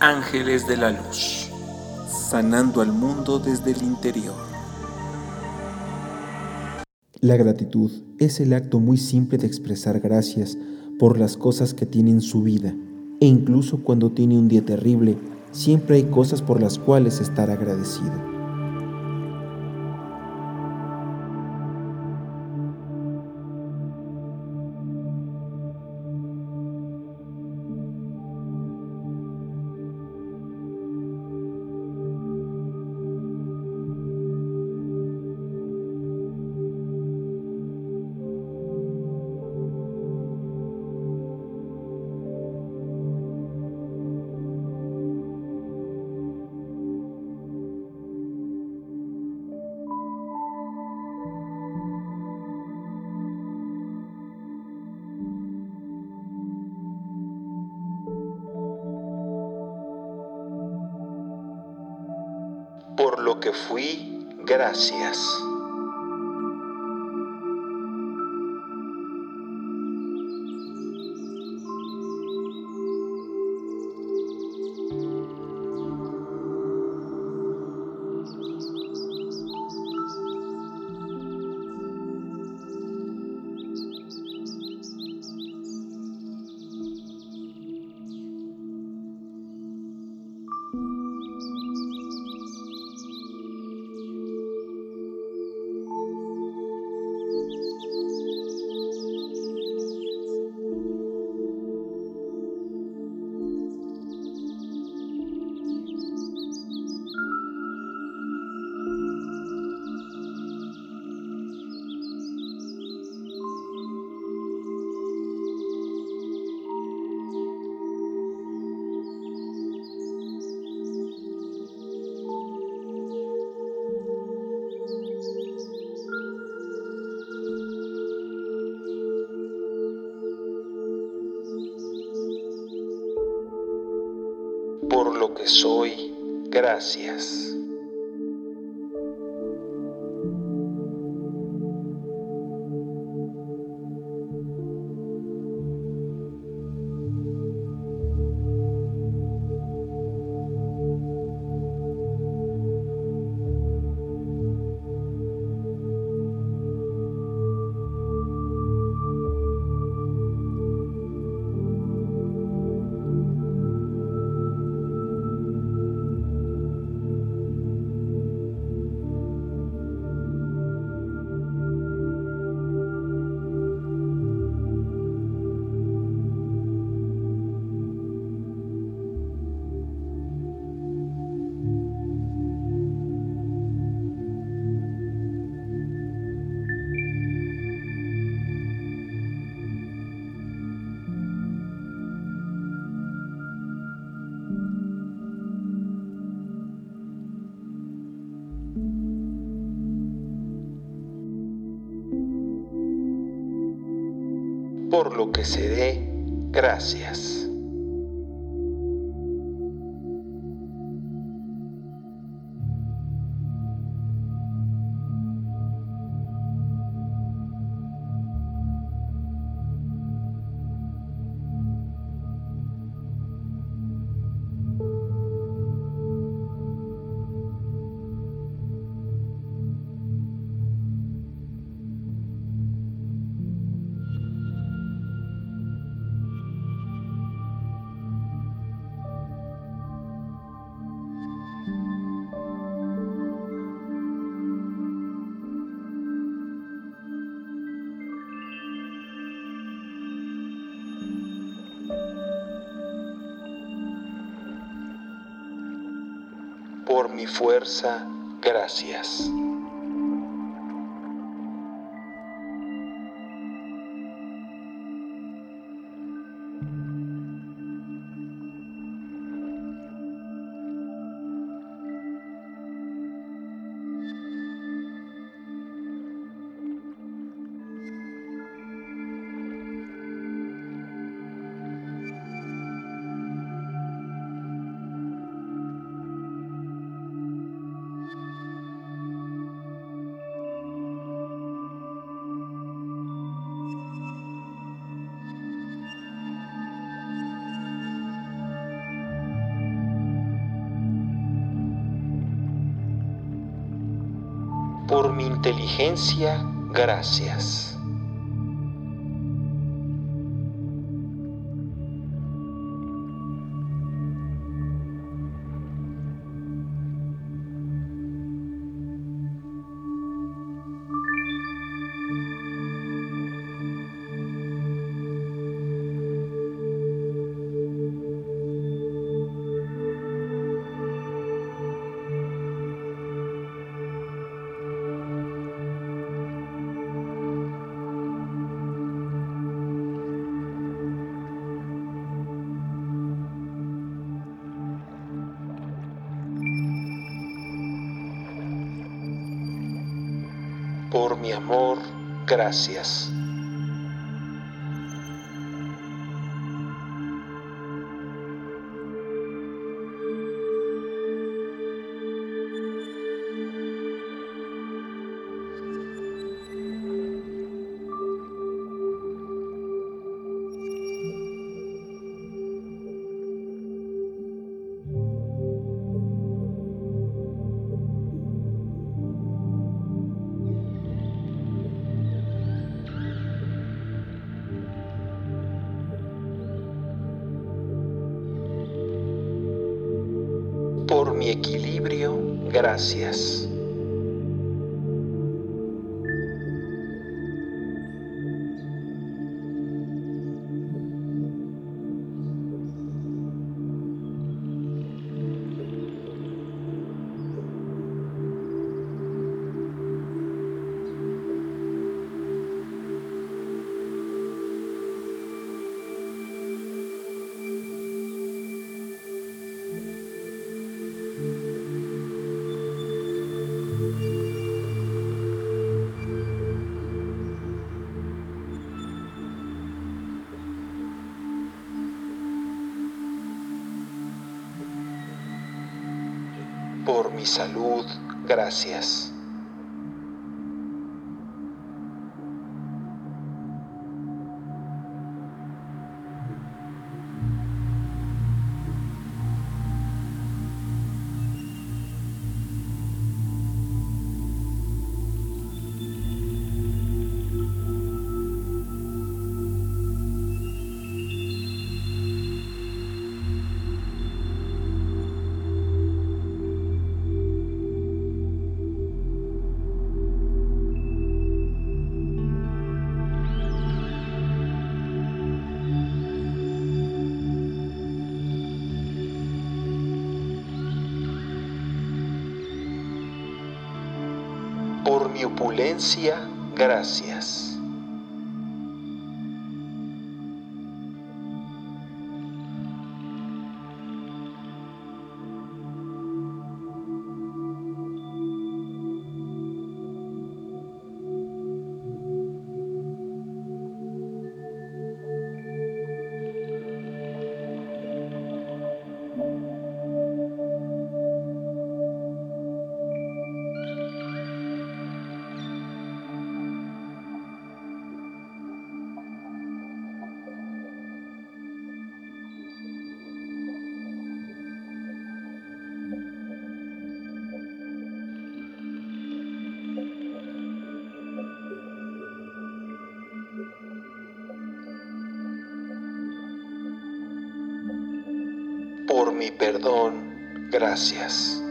Ángeles de la Luz, sanando al mundo desde el interior. La gratitud es el acto muy simple de expresar gracias por las cosas que tiene en su vida, e incluso cuando tiene un día terrible, siempre hay cosas por las cuales estar agradecido. Por lo que fui, gracias. Soy, gracias. Por lo que se dé, gracias. Mi fuerza, gracias. Por mi inteligencia, gracias. Por mi amor, gracias. Mi equilibrio, gracias. Por mi salud, gracias. Mi opulencia, gracias. Mi perdón. Gracias.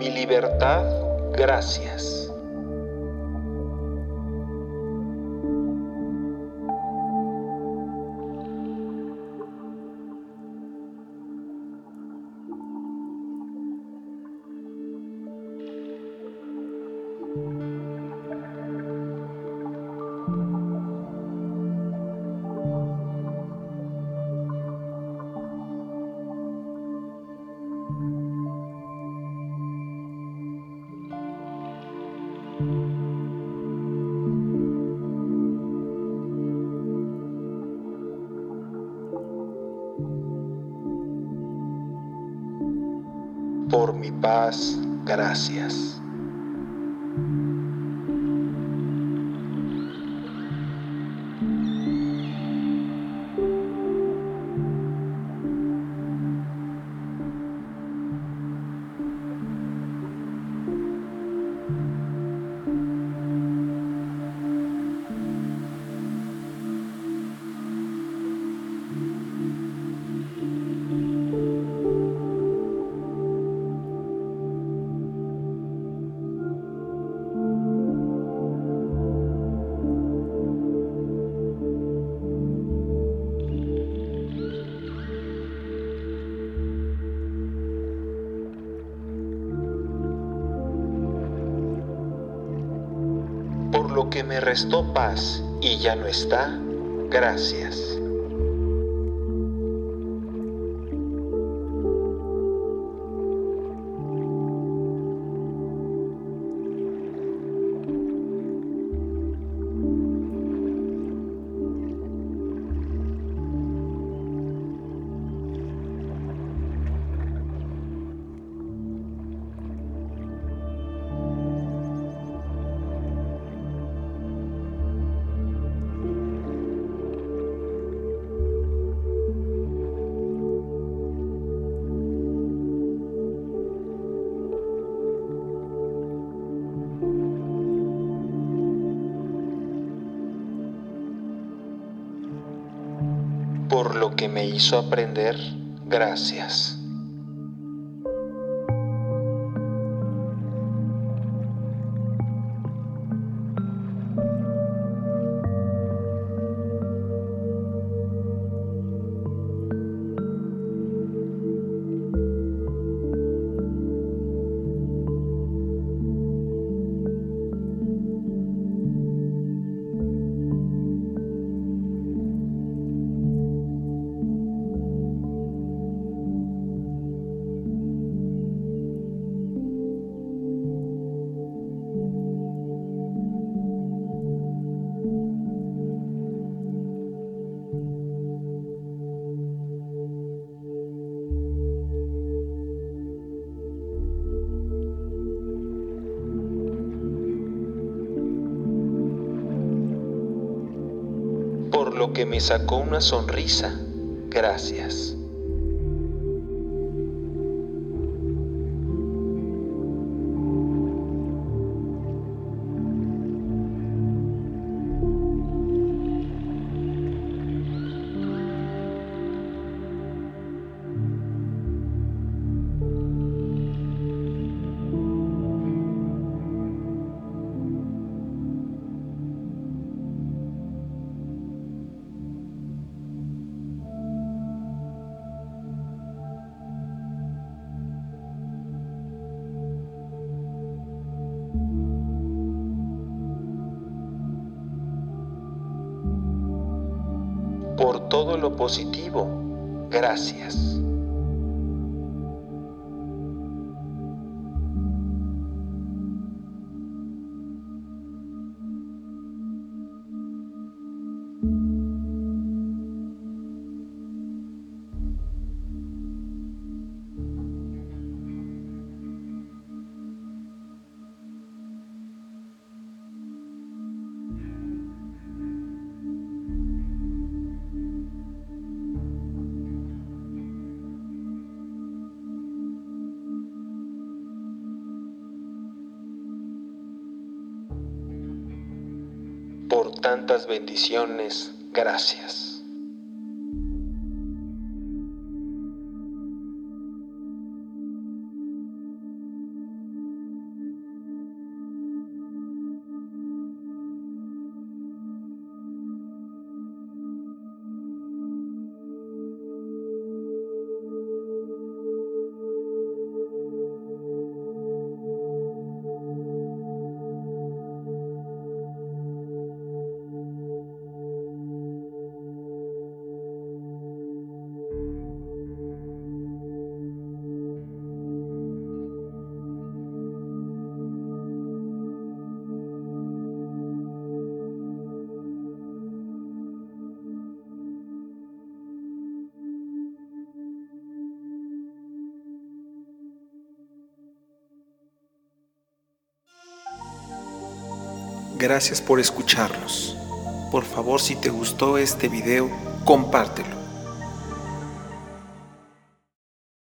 Mi libertad, gracias. Por mi paz, gracias. Lo que me restó paz y ya no está, gracias. Que me hizo aprender, gracias. Que me sacó una sonrisa. Gracias. Por todo lo positivo. Gracias. Tantas bendiciones. Gracias. Gracias por escucharnos. Por favor, si te gustó este video, compártelo